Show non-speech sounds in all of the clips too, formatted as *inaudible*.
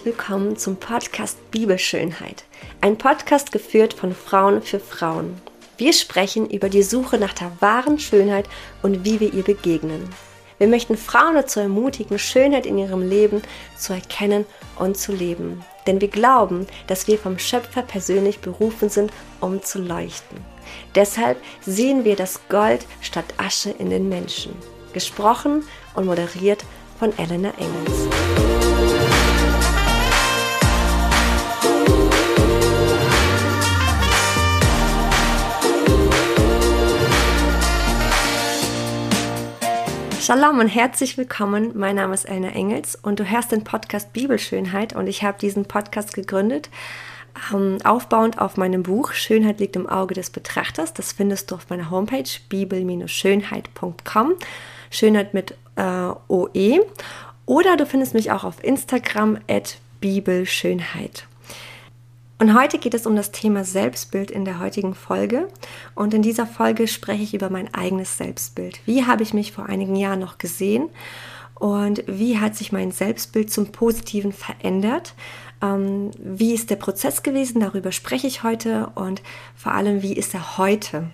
herzlich willkommen zum Podcast Bibelschönheit. Ein Podcast geführt von Frauen für Frauen. Wir sprechen über die Suche nach der wahren Schönheit und wie wir ihr begegnen. Wir möchten Frauen dazu ermutigen, Schönheit in ihrem Leben zu erkennen und zu leben. Denn wir glauben, dass wir vom Schöpfer persönlich berufen sind, um zu leuchten. Deshalb sehen wir das Gold statt Asche in den Menschen. Gesprochen und moderiert von Elena Engels. Shalom und herzlich willkommen. Mein Name ist Elna Engels und du hörst den Podcast Bibelschönheit und ich habe diesen Podcast gegründet, ähm, aufbauend auf meinem Buch Schönheit liegt im Auge des Betrachters. Das findest du auf meiner Homepage bibel-schönheit.com. Schönheit mit äh, OE. Oder du findest mich auch auf Instagram at Bibelschönheit. Und heute geht es um das Thema Selbstbild in der heutigen Folge. Und in dieser Folge spreche ich über mein eigenes Selbstbild. Wie habe ich mich vor einigen Jahren noch gesehen? Und wie hat sich mein Selbstbild zum Positiven verändert? Ähm, wie ist der Prozess gewesen? Darüber spreche ich heute. Und vor allem, wie ist er heute?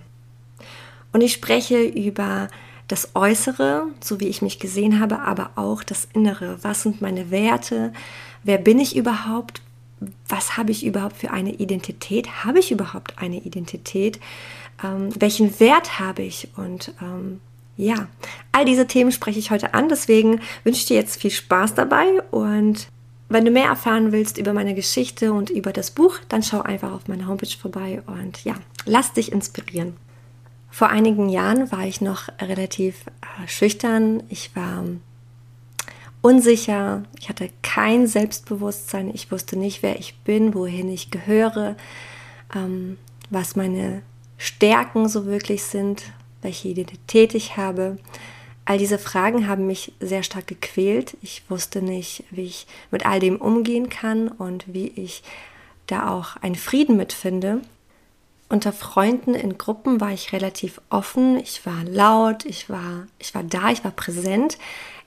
Und ich spreche über das Äußere, so wie ich mich gesehen habe, aber auch das Innere. Was sind meine Werte? Wer bin ich überhaupt? Was habe ich überhaupt für eine Identität? Habe ich überhaupt eine Identität? Ähm, welchen Wert habe ich? Und ähm, ja, all diese Themen spreche ich heute an. Deswegen wünsche ich dir jetzt viel Spaß dabei. Und wenn du mehr erfahren willst über meine Geschichte und über das Buch, dann schau einfach auf meiner Homepage vorbei und ja, lass dich inspirieren. Vor einigen Jahren war ich noch relativ äh, schüchtern. Ich war unsicher, ich hatte kein Selbstbewusstsein, ich wusste nicht, wer ich bin, wohin ich gehöre, ähm, was meine Stärken so wirklich sind, welche Identität ich habe. All diese Fragen haben mich sehr stark gequält. Ich wusste nicht, wie ich mit all dem umgehen kann und wie ich da auch einen Frieden mitfinde. Unter Freunden in Gruppen war ich relativ offen, ich war laut, ich war, ich war da, ich war präsent.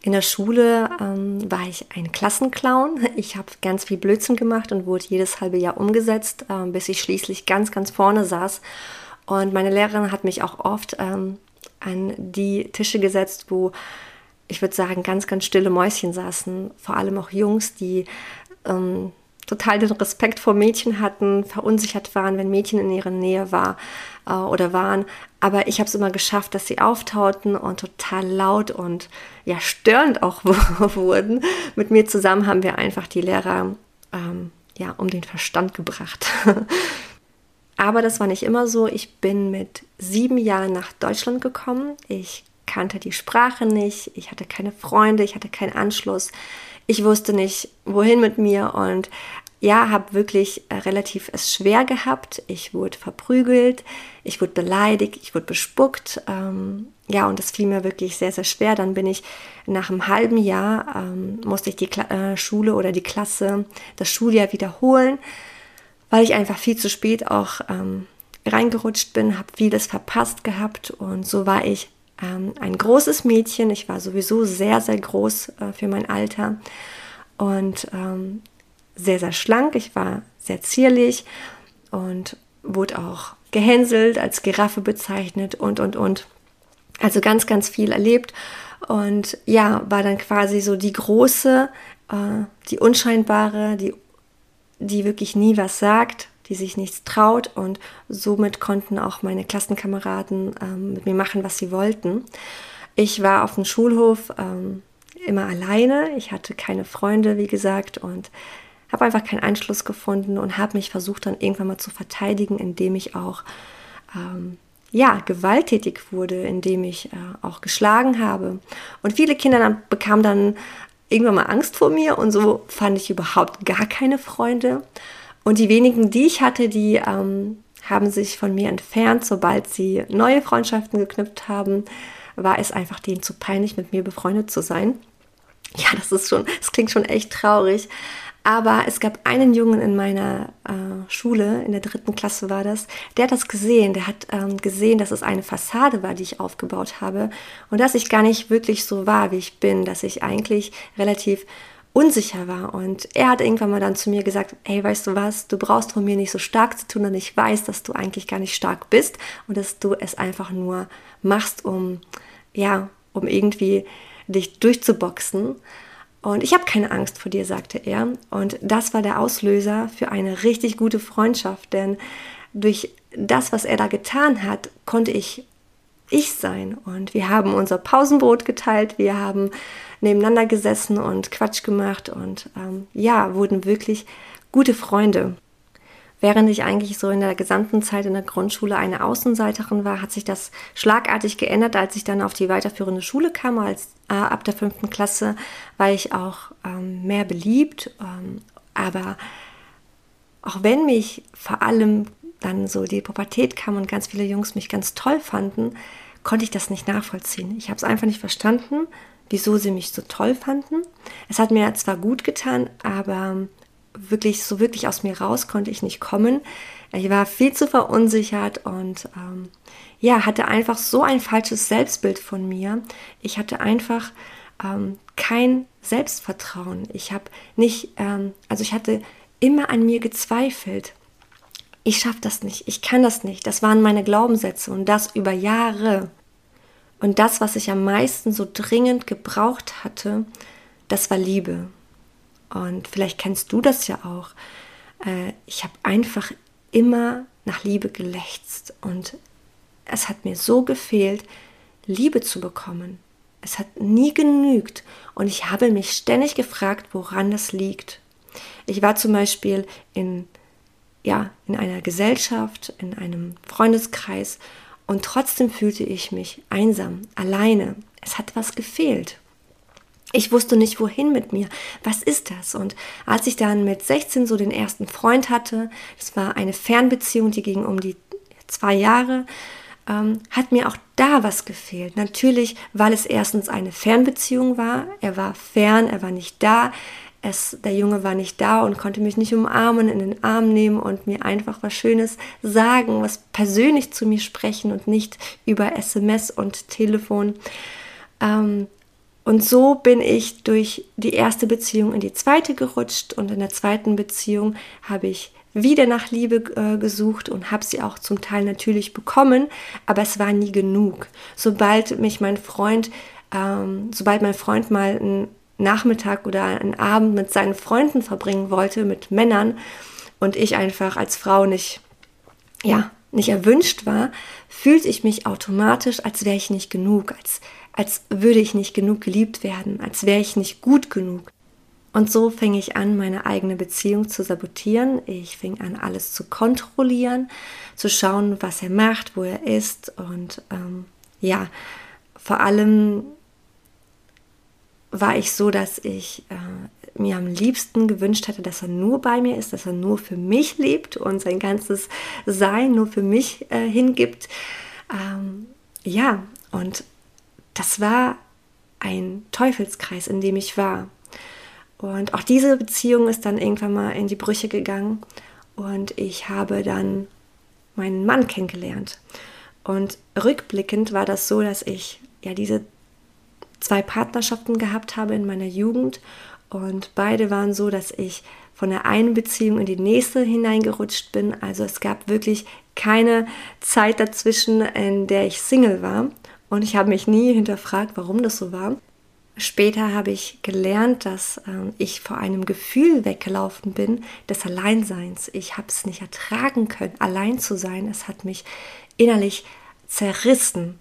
In der Schule ähm, war ich ein Klassenclown. Ich habe ganz viel Blödsinn gemacht und wurde jedes halbe Jahr umgesetzt, äh, bis ich schließlich ganz, ganz vorne saß. Und meine Lehrerin hat mich auch oft ähm, an die Tische gesetzt, wo ich würde sagen, ganz, ganz stille Mäuschen saßen. Vor allem auch Jungs, die ähm, total den Respekt vor Mädchen hatten, verunsichert waren, wenn Mädchen in ihrer Nähe war äh, oder waren. Aber ich habe es immer geschafft, dass sie auftauten und total laut und ja störend auch *laughs* wurden. Mit mir zusammen haben wir einfach die Lehrer ähm, ja um den Verstand gebracht. *laughs* Aber das war nicht immer so. Ich bin mit sieben Jahren nach Deutschland gekommen. Ich kannte die Sprache nicht, ich hatte keine Freunde, ich hatte keinen Anschluss. Ich wusste nicht, wohin mit mir und ja, habe wirklich äh, relativ es schwer gehabt. Ich wurde verprügelt, ich wurde beleidigt, ich wurde bespuckt. Ähm, ja, und das fiel mir wirklich sehr, sehr schwer. Dann bin ich nach einem halben Jahr, ähm, musste ich die Kla äh, Schule oder die Klasse, das Schuljahr wiederholen, weil ich einfach viel zu spät auch ähm, reingerutscht bin, habe vieles verpasst gehabt und so war ich ähm, ein großes Mädchen. Ich war sowieso sehr, sehr groß äh, für mein Alter und ähm, sehr, sehr schlank, ich war sehr zierlich und wurde auch gehänselt, als Giraffe bezeichnet und, und, und. Also ganz, ganz viel erlebt und ja, war dann quasi so die große, äh, die unscheinbare, die, die wirklich nie was sagt, die sich nichts traut und somit konnten auch meine Klassenkameraden ähm, mit mir machen, was sie wollten. Ich war auf dem Schulhof ähm, immer alleine, ich hatte keine Freunde, wie gesagt, und habe einfach keinen Anschluss gefunden und habe mich versucht dann irgendwann mal zu verteidigen, indem ich auch ähm, ja, gewalttätig wurde, indem ich äh, auch geschlagen habe. Und viele Kinder dann, bekamen dann irgendwann mal Angst vor mir und so fand ich überhaupt gar keine Freunde. Und die wenigen, die ich hatte, die ähm, haben sich von mir entfernt, sobald sie neue Freundschaften geknüpft haben, war es einfach denen zu peinlich, mit mir befreundet zu sein. Ja, das ist schon, das klingt schon echt traurig. Aber es gab einen Jungen in meiner äh, Schule, in der dritten Klasse war das, der hat das gesehen. Der hat ähm, gesehen, dass es eine Fassade war, die ich aufgebaut habe und dass ich gar nicht wirklich so war, wie ich bin, dass ich eigentlich relativ unsicher war. Und er hat irgendwann mal dann zu mir gesagt, hey, weißt du was, du brauchst von mir nicht so stark zu tun, denn ich weiß, dass du eigentlich gar nicht stark bist und dass du es einfach nur machst, um, ja, um irgendwie dich durchzuboxen. Und ich habe keine Angst vor dir, sagte er. Und das war der Auslöser für eine richtig gute Freundschaft, denn durch das, was er da getan hat, konnte ich ich sein. Und wir haben unser Pausenbrot geteilt, wir haben nebeneinander gesessen und Quatsch gemacht und ähm, ja, wurden wirklich gute Freunde. Während ich eigentlich so in der gesamten Zeit in der Grundschule eine Außenseiterin war, hat sich das schlagartig geändert, als ich dann auf die weiterführende Schule kam. Als, äh, ab der fünften Klasse war ich auch ähm, mehr beliebt. Ähm, aber auch wenn mich vor allem dann so die Pubertät kam und ganz viele Jungs mich ganz toll fanden, konnte ich das nicht nachvollziehen. Ich habe es einfach nicht verstanden, wieso sie mich so toll fanden. Es hat mir zwar gut getan, aber wirklich so wirklich aus mir raus konnte ich nicht kommen. Ich war viel zu verunsichert und ähm, ja, hatte einfach so ein falsches Selbstbild von mir. Ich hatte einfach ähm, kein Selbstvertrauen. Ich habe nicht, ähm, also ich hatte immer an mir gezweifelt. Ich schaffe das nicht, ich kann das nicht. Das waren meine Glaubenssätze und das über Jahre. Und das, was ich am meisten so dringend gebraucht hatte, das war Liebe. Und vielleicht kennst du das ja auch. Äh, ich habe einfach immer nach Liebe gelächzt und es hat mir so gefehlt, Liebe zu bekommen. Es hat nie genügt und ich habe mich ständig gefragt, woran das liegt. Ich war zum Beispiel in, ja, in einer Gesellschaft, in einem Freundeskreis und trotzdem fühlte ich mich einsam, alleine. Es hat was gefehlt. Ich wusste nicht, wohin mit mir. Was ist das? Und als ich dann mit 16 so den ersten Freund hatte, das war eine Fernbeziehung, die ging um die zwei Jahre, ähm, hat mir auch da was gefehlt. Natürlich, weil es erstens eine Fernbeziehung war. Er war fern, er war nicht da. Es, der Junge war nicht da und konnte mich nicht umarmen, in den Arm nehmen und mir einfach was Schönes sagen, was persönlich zu mir sprechen und nicht über SMS und Telefon. Ähm, und so bin ich durch die erste Beziehung in die zweite gerutscht und in der zweiten Beziehung habe ich wieder nach Liebe äh, gesucht und habe sie auch zum Teil natürlich bekommen, aber es war nie genug. Sobald mich mein Freund, ähm, sobald mein Freund mal einen Nachmittag oder einen Abend mit seinen Freunden verbringen wollte, mit Männern, und ich einfach als Frau nicht, ja, nicht erwünscht war, fühlte ich mich automatisch, als wäre ich nicht genug, als als würde ich nicht genug geliebt werden, als wäre ich nicht gut genug. Und so fing ich an, meine eigene Beziehung zu sabotieren. Ich fing an, alles zu kontrollieren, zu schauen, was er macht, wo er ist. Und ähm, ja, vor allem war ich so, dass ich äh, mir am liebsten gewünscht hätte, dass er nur bei mir ist, dass er nur für mich lebt und sein ganzes Sein nur für mich äh, hingibt. Ähm, ja, und das war ein Teufelskreis, in dem ich war. Und auch diese Beziehung ist dann irgendwann mal in die Brüche gegangen und ich habe dann meinen Mann kennengelernt. Und rückblickend war das so, dass ich ja diese zwei Partnerschaften gehabt habe in meiner Jugend und beide waren so, dass ich von der einen Beziehung in die nächste hineingerutscht bin. Also es gab wirklich keine Zeit dazwischen, in der ich Single war. Und ich habe mich nie hinterfragt, warum das so war. Später habe ich gelernt, dass äh, ich vor einem Gefühl weggelaufen bin des Alleinseins. Ich habe es nicht ertragen können, allein zu sein. Es hat mich innerlich zerrissen.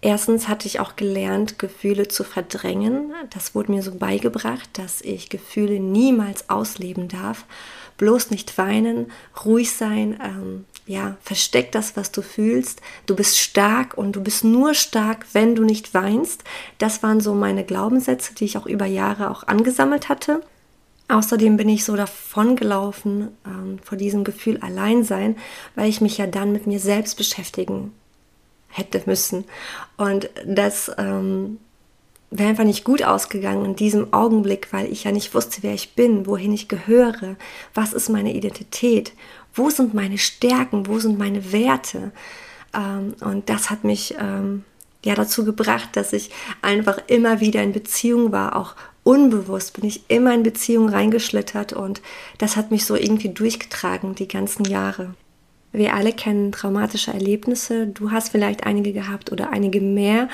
Erstens hatte ich auch gelernt, Gefühle zu verdrängen. Das wurde mir so beigebracht, dass ich Gefühle niemals ausleben darf. Bloß nicht weinen, ruhig sein, ähm, ja, versteck das, was du fühlst. Du bist stark und du bist nur stark, wenn du nicht weinst. Das waren so meine Glaubenssätze, die ich auch über Jahre auch angesammelt hatte. Außerdem bin ich so davongelaufen ähm, vor diesem Gefühl Alleinsein, weil ich mich ja dann mit mir selbst beschäftigen hätte müssen. Und das ähm, wäre einfach nicht gut ausgegangen in diesem Augenblick, weil ich ja nicht wusste, wer ich bin, wohin ich gehöre, was ist meine Identität, wo sind meine Stärken, wo sind meine Werte. Ähm, und das hat mich ähm, ja dazu gebracht, dass ich einfach immer wieder in Beziehung war, auch unbewusst bin ich immer in Beziehung reingeschlittert und das hat mich so irgendwie durchgetragen die ganzen Jahre. Wir alle kennen traumatische Erlebnisse. Du hast vielleicht einige gehabt oder einige mehr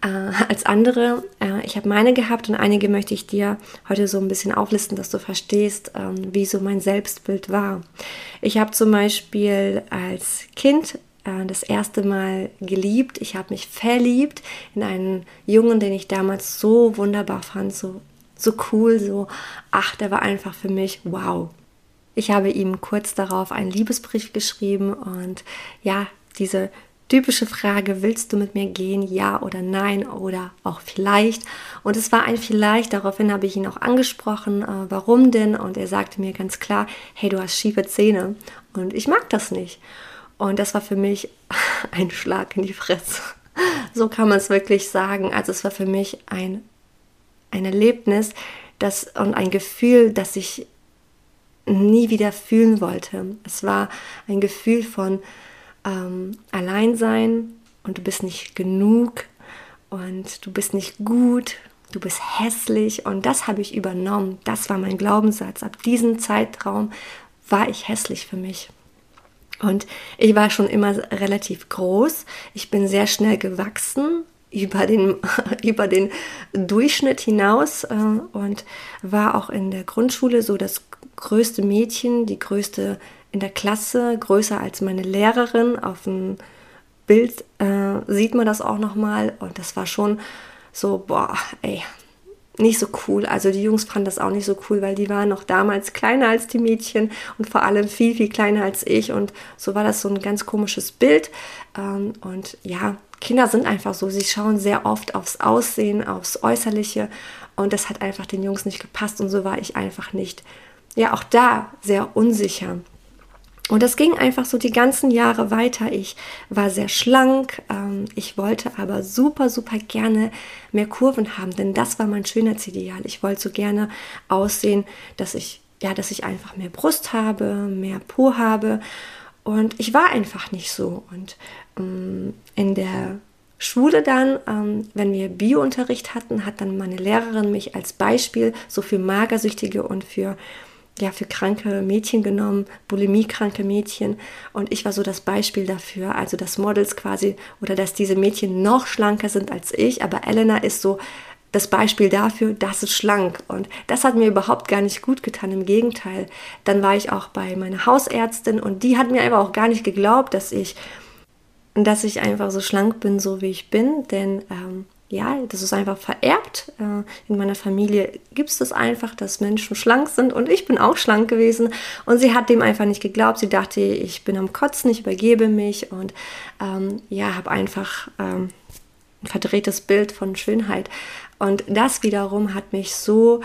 äh, als andere. Äh, ich habe meine gehabt und einige möchte ich dir heute so ein bisschen auflisten, dass du verstehst, ähm, wie so mein Selbstbild war. Ich habe zum Beispiel als Kind äh, das erste Mal geliebt. Ich habe mich verliebt in einen Jungen, den ich damals so wunderbar fand, so, so cool, so, ach, der war einfach für mich wow. Ich habe ihm kurz darauf einen Liebesbrief geschrieben und ja, diese typische Frage, willst du mit mir gehen, ja oder nein oder auch vielleicht? Und es war ein vielleicht, daraufhin habe ich ihn auch angesprochen, äh, warum denn? Und er sagte mir ganz klar, hey, du hast schiefe Zähne und ich mag das nicht. Und das war für mich *laughs* ein Schlag in die Fresse. So kann man es wirklich sagen. Also es war für mich ein, ein Erlebnis das, und ein Gefühl, das ich nie wieder fühlen wollte. Es war ein Gefühl von ähm, Alleinsein und du bist nicht genug und du bist nicht gut, du bist hässlich und das habe ich übernommen. Das war mein Glaubenssatz. Ab diesem Zeitraum war ich hässlich für mich. Und ich war schon immer relativ groß. Ich bin sehr schnell gewachsen über den, *laughs* über den Durchschnitt hinaus äh, und war auch in der Grundschule so das größte Mädchen, die größte in der Klasse, größer als meine Lehrerin. Auf dem Bild äh, sieht man das auch nochmal. Und das war schon so, boah, ey, nicht so cool. Also die Jungs fanden das auch nicht so cool, weil die waren noch damals kleiner als die Mädchen und vor allem viel, viel kleiner als ich. Und so war das so ein ganz komisches Bild. Ähm, und ja, Kinder sind einfach so. Sie schauen sehr oft aufs Aussehen, aufs Äußerliche. Und das hat einfach den Jungs nicht gepasst. Und so war ich einfach nicht ja auch da sehr unsicher. Und das ging einfach so die ganzen Jahre weiter. Ich war sehr schlank, ähm, ich wollte aber super, super gerne mehr Kurven haben, denn das war mein Schönheitsideal. Ich wollte so gerne aussehen, dass ich, ja, dass ich einfach mehr Brust habe, mehr Po habe. Und ich war einfach nicht so. Und ähm, in der Schule dann, ähm, wenn wir Biounterricht hatten, hat dann meine Lehrerin mich als Beispiel so für Magersüchtige und für ja, für kranke Mädchen genommen, bulimiekranke Mädchen. Und ich war so das Beispiel dafür, also dass Models quasi oder dass diese Mädchen noch schlanker sind als ich. Aber Elena ist so das Beispiel dafür, dass es schlank. Und das hat mir überhaupt gar nicht gut getan. Im Gegenteil. Dann war ich auch bei meiner Hausärztin und die hat mir einfach auch gar nicht geglaubt, dass ich, dass ich einfach so schlank bin, so wie ich bin. Denn ähm, ja, das ist einfach vererbt. Äh, in meiner Familie gibt es das einfach, dass Menschen schlank sind und ich bin auch schlank gewesen und sie hat dem einfach nicht geglaubt. Sie dachte, ich bin am Kotzen, ich übergebe mich und ähm, ja, habe einfach ähm, ein verdrehtes Bild von Schönheit. Und das wiederum hat mich so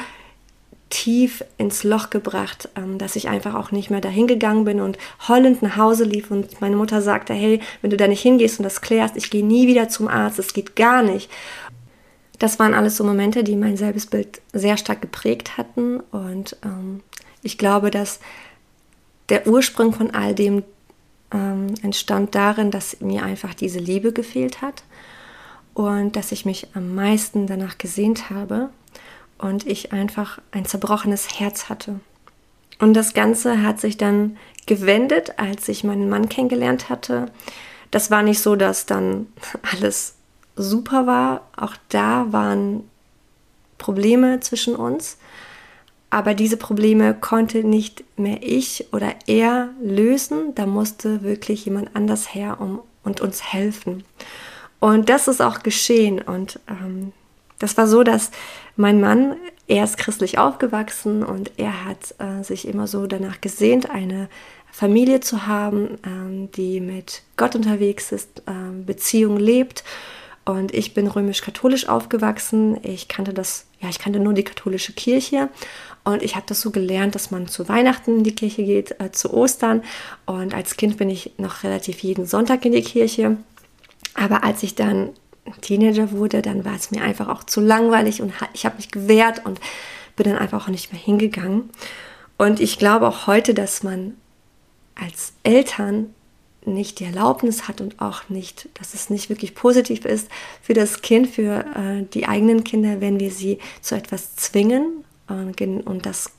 tief ins Loch gebracht, ähm, dass ich einfach auch nicht mehr dahin gegangen bin und heulend nach Hause lief. Und meine Mutter sagte, hey, wenn du da nicht hingehst und das klärst, ich gehe nie wieder zum Arzt, es geht gar nicht. Das waren alles so Momente, die mein Selbstbild sehr stark geprägt hatten. Und ähm, ich glaube, dass der Ursprung von all dem ähm, entstand darin, dass mir einfach diese Liebe gefehlt hat und dass ich mich am meisten danach gesehnt habe und ich einfach ein zerbrochenes Herz hatte. Und das Ganze hat sich dann gewendet, als ich meinen Mann kennengelernt hatte. Das war nicht so, dass dann *laughs* alles super war. Auch da waren Probleme zwischen uns. Aber diese Probleme konnte nicht mehr ich oder er lösen. Da musste wirklich jemand anders her um, und uns helfen. Und das ist auch geschehen. Und ähm, das war so, dass mein Mann, er ist christlich aufgewachsen und er hat äh, sich immer so danach gesehnt, eine Familie zu haben, ähm, die mit Gott unterwegs ist, äh, Beziehung lebt. Und ich bin römisch-katholisch aufgewachsen. Ich kannte das, ja, ich kannte nur die katholische Kirche. Und ich habe das so gelernt, dass man zu Weihnachten in die Kirche geht, äh, zu Ostern. Und als Kind bin ich noch relativ jeden Sonntag in die Kirche. Aber als ich dann Teenager wurde, dann war es mir einfach auch zu langweilig und ich habe mich gewehrt und bin dann einfach auch nicht mehr hingegangen. Und ich glaube auch heute, dass man als Eltern nicht die Erlaubnis hat und auch nicht, dass es nicht wirklich positiv ist für das Kind, für äh, die eigenen Kinder, wenn wir sie zu etwas zwingen. Äh, und das,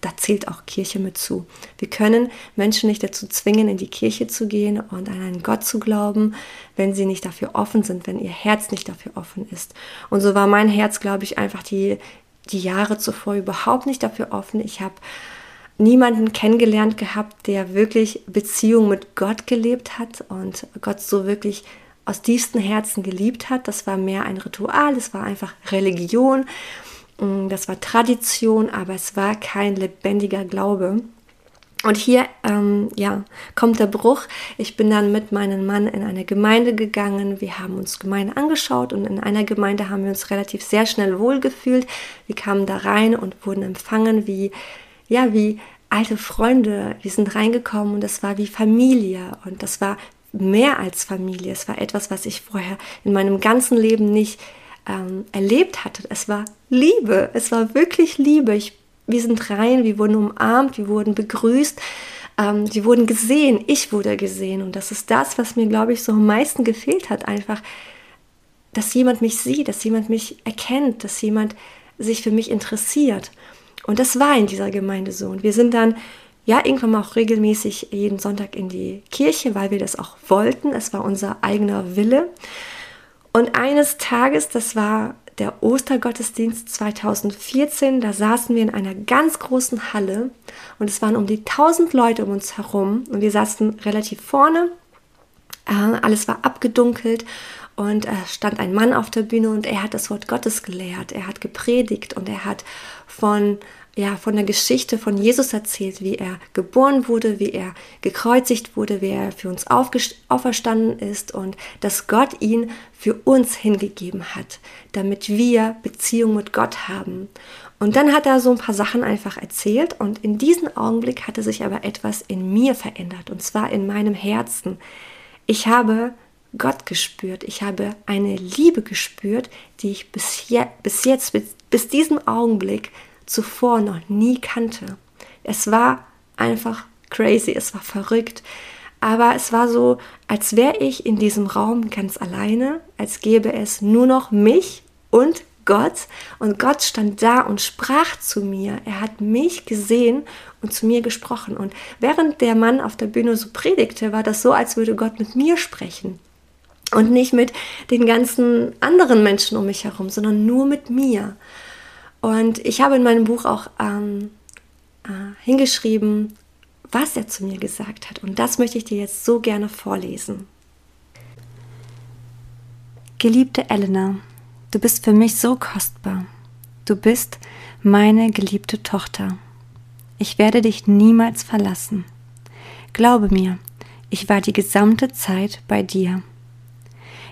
da zählt auch Kirche mit zu. Wir können Menschen nicht dazu zwingen, in die Kirche zu gehen und an einen Gott zu glauben, wenn sie nicht dafür offen sind, wenn ihr Herz nicht dafür offen ist. Und so war mein Herz, glaube ich, einfach die, die Jahre zuvor überhaupt nicht dafür offen. Ich habe niemanden kennengelernt gehabt, der wirklich Beziehung mit Gott gelebt hat und Gott so wirklich aus tiefstem Herzen geliebt hat. Das war mehr ein Ritual, es war einfach Religion, das war Tradition, aber es war kein lebendiger Glaube. Und hier, ähm, ja, kommt der Bruch. Ich bin dann mit meinem Mann in eine Gemeinde gegangen. Wir haben uns Gemeinde angeschaut und in einer Gemeinde haben wir uns relativ sehr schnell wohlgefühlt. Wir kamen da rein und wurden empfangen wie ja, wie alte Freunde. Wir sind reingekommen und das war wie Familie und das war mehr als Familie. Es war etwas, was ich vorher in meinem ganzen Leben nicht ähm, erlebt hatte. Es war Liebe. Es war wirklich Liebe. Ich, wir sind rein, wir wurden umarmt, wir wurden begrüßt. Ähm, sie wurden gesehen, ich wurde gesehen und das ist das, was mir, glaube ich, so am meisten gefehlt hat, einfach, dass jemand mich sieht, dass jemand mich erkennt, dass jemand sich für mich interessiert. Und das war in dieser Gemeinde so. Und wir sind dann ja irgendwann mal auch regelmäßig jeden Sonntag in die Kirche, weil wir das auch wollten. Es war unser eigener Wille. Und eines Tages, das war der Ostergottesdienst 2014, da saßen wir in einer ganz großen Halle und es waren um die 1000 Leute um uns herum und wir saßen relativ vorne. Äh, alles war abgedunkelt und äh, stand ein Mann auf der Bühne und er hat das Wort Gottes gelehrt, er hat gepredigt und er hat von ja, von der Geschichte von Jesus erzählt, wie er geboren wurde, wie er gekreuzigt wurde, wie er für uns auferstanden ist und dass Gott ihn für uns hingegeben hat, damit wir Beziehung mit Gott haben. Und dann hat er so ein paar Sachen einfach erzählt und in diesem Augenblick hatte sich aber etwas in mir verändert und zwar in meinem Herzen. Ich habe Gott gespürt. Ich habe eine Liebe gespürt, die ich bis, je, bis jetzt, bis, bis diesem Augenblick zuvor noch nie kannte. Es war einfach crazy, es war verrückt. Aber es war so, als wäre ich in diesem Raum ganz alleine, als gäbe es nur noch mich und Gott. Und Gott stand da und sprach zu mir. Er hat mich gesehen und zu mir gesprochen. Und während der Mann auf der Bühne so predigte, war das so, als würde Gott mit mir sprechen und nicht mit den ganzen anderen Menschen um mich herum, sondern nur mit mir. Und ich habe in meinem Buch auch ähm, äh, hingeschrieben, was er zu mir gesagt hat. Und das möchte ich dir jetzt so gerne vorlesen. Geliebte Elena, du bist für mich so kostbar. Du bist meine geliebte Tochter. Ich werde dich niemals verlassen. Glaube mir, ich war die gesamte Zeit bei dir.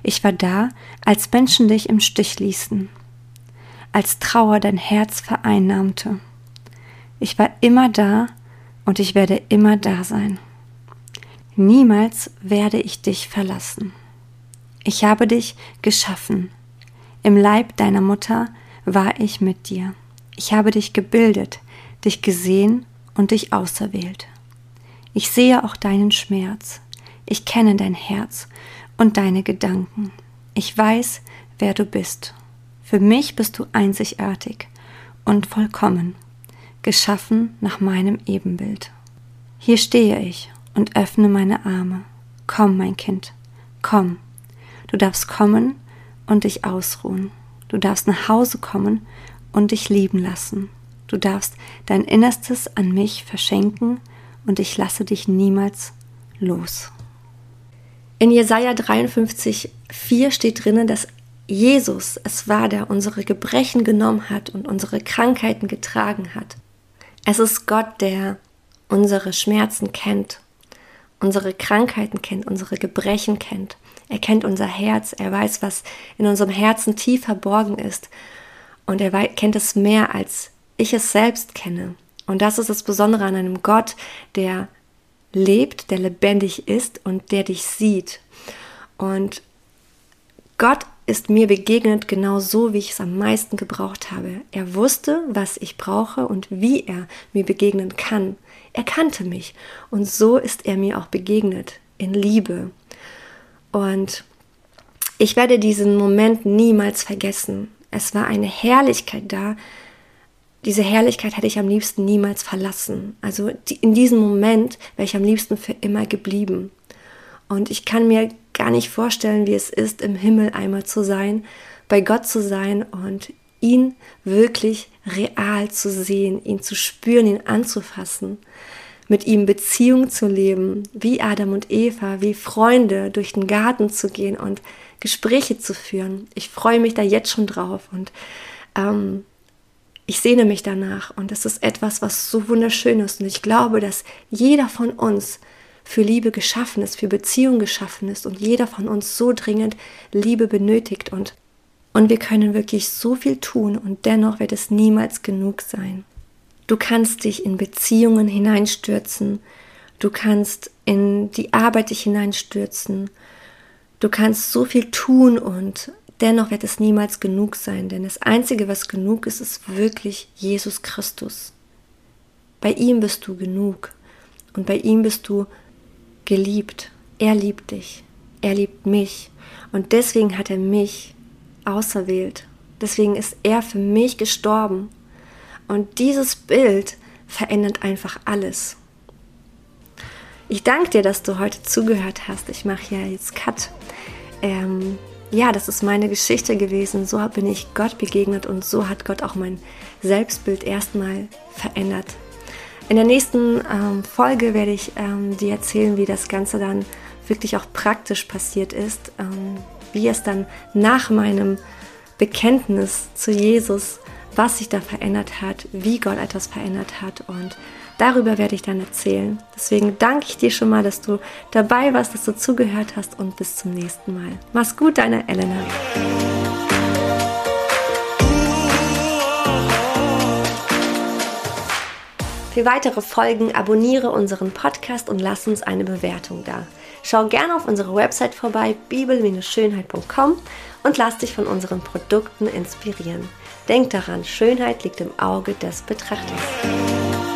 Ich war da, als Menschen dich im Stich ließen, als Trauer dein Herz vereinnahmte. Ich war immer da und ich werde immer da sein. Niemals werde ich dich verlassen. Ich habe dich geschaffen. Im Leib deiner Mutter war ich mit dir. Ich habe dich gebildet, dich gesehen und dich auserwählt. Ich sehe auch deinen Schmerz. Ich kenne dein Herz und deine Gedanken. Ich weiß, wer du bist. Für mich bist du einzigartig und vollkommen, geschaffen nach meinem Ebenbild. Hier stehe ich und öffne meine Arme. Komm, mein Kind, komm. Du darfst kommen und dich ausruhen. Du darfst nach Hause kommen und dich lieben lassen. Du darfst dein Innerstes an mich verschenken und ich lasse dich niemals los. In Jesaja 53, 4 steht drinnen, dass Jesus es war, der unsere Gebrechen genommen hat und unsere Krankheiten getragen hat. Es ist Gott, der unsere Schmerzen kennt, unsere Krankheiten kennt, unsere Gebrechen kennt. Er kennt unser Herz, er weiß, was in unserem Herzen tief verborgen ist. Und er kennt es mehr, als ich es selbst kenne. Und das ist das Besondere an einem Gott, der lebt, der lebendig ist und der dich sieht. Und Gott ist mir begegnet genau so, wie ich es am meisten gebraucht habe. Er wusste, was ich brauche und wie er mir begegnen kann. Er kannte mich und so ist er mir auch begegnet. in Liebe. Und ich werde diesen Moment niemals vergessen. Es war eine Herrlichkeit da. Diese Herrlichkeit hätte ich am liebsten niemals verlassen. Also in diesem Moment wäre ich am liebsten für immer geblieben. Und ich kann mir gar nicht vorstellen, wie es ist, im Himmel einmal zu sein, bei Gott zu sein und ihn wirklich real zu sehen, ihn zu spüren, ihn anzufassen, mit ihm Beziehung zu leben, wie Adam und Eva, wie Freunde durch den Garten zu gehen und Gespräche zu führen. Ich freue mich da jetzt schon drauf und ähm, ich sehne mich danach und es ist etwas, was so wunderschön ist und ich glaube, dass jeder von uns für Liebe geschaffen ist, für Beziehung geschaffen ist und jeder von uns so dringend Liebe benötigt und und wir können wirklich so viel tun und dennoch wird es niemals genug sein. Du kannst dich in Beziehungen hineinstürzen, du kannst in die Arbeit dich hineinstürzen, du kannst so viel tun und dennoch wird es niemals genug sein, denn das Einzige, was genug ist, ist wirklich Jesus Christus. Bei ihm bist du genug und bei ihm bist du geliebt. Er liebt dich, er liebt mich und deswegen hat er mich auserwählt. Deswegen ist er für mich gestorben. Und dieses Bild verändert einfach alles. Ich danke dir, dass du heute zugehört hast. Ich mache ja jetzt Cut. Ähm, ja, das ist meine Geschichte gewesen. So bin ich Gott begegnet und so hat Gott auch mein Selbstbild erstmal verändert. In der nächsten ähm, Folge werde ich ähm, dir erzählen, wie das Ganze dann wirklich auch praktisch passiert ist, ähm, wie es dann nach meinem Bekenntnis zu Jesus, was sich da verändert hat, wie Gott etwas verändert hat und darüber werde ich dann erzählen. Deswegen danke ich dir schon mal, dass du dabei warst, dass du zugehört hast und bis zum nächsten Mal. Mach's gut, deine Elena. Für weitere Folgen abonniere unseren Podcast und lass uns eine Bewertung da. Schau gerne auf unsere Website vorbei, bibel-schönheit.com und lass dich von unseren Produkten inspirieren. Denk daran, Schönheit liegt im Auge des Betrachters.